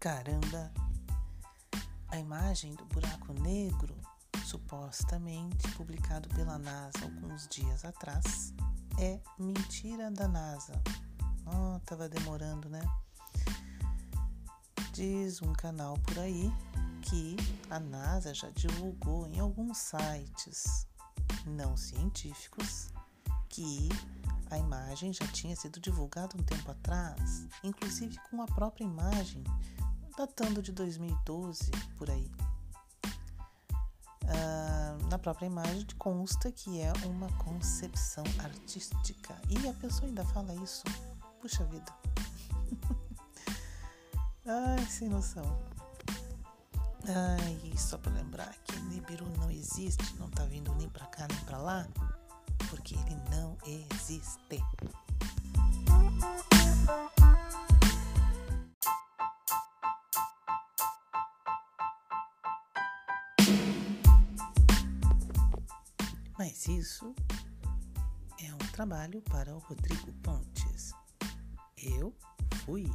Caramba! A imagem do buraco negro, supostamente publicado pela NASA alguns dias atrás, é mentira da NASA. Oh, tava demorando, né? Diz um canal por aí que a NASA já divulgou em alguns sites não científicos que a imagem já tinha sido divulgada um tempo atrás, inclusive com a própria imagem datando de 2012 por aí. Ah, na própria imagem consta que é uma concepção artística e a pessoa ainda fala isso. Puxa vida. Ai, sem noção. Ai, só para lembrar que Nibiru não existe, não tá vindo nem para cá nem para lá, porque ele não existe. Mas isso é um trabalho para o Rodrigo Pontes. Eu fui.